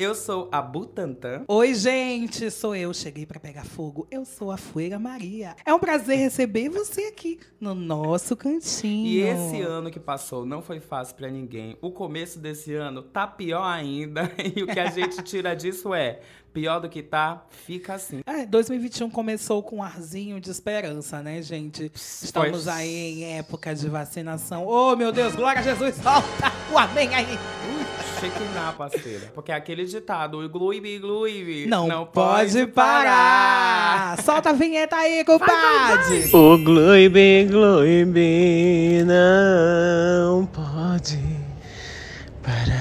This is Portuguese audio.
Eu sou a Butantan. Oi, gente, sou eu. Cheguei para pegar fogo. Eu sou a Fueira Maria. É um prazer receber você aqui no nosso cantinho. E esse ano que passou não foi fácil para ninguém. O começo desse ano tá pior ainda. E o que a gente tira disso é pior do que tá, fica assim. É, 2021 começou com um arzinho de esperança, né, gente? Estamos Pois. aí em época de vacinação. Oh, meu Deus, glória a Jesus, solta o amém aí chiquinar, parceira. Porque é aquele ditado, gluibi, gluibi. Não, não pode parar. parar. Solta a vinheta aí, compadre. O gluibi, gluibi, não pode parar.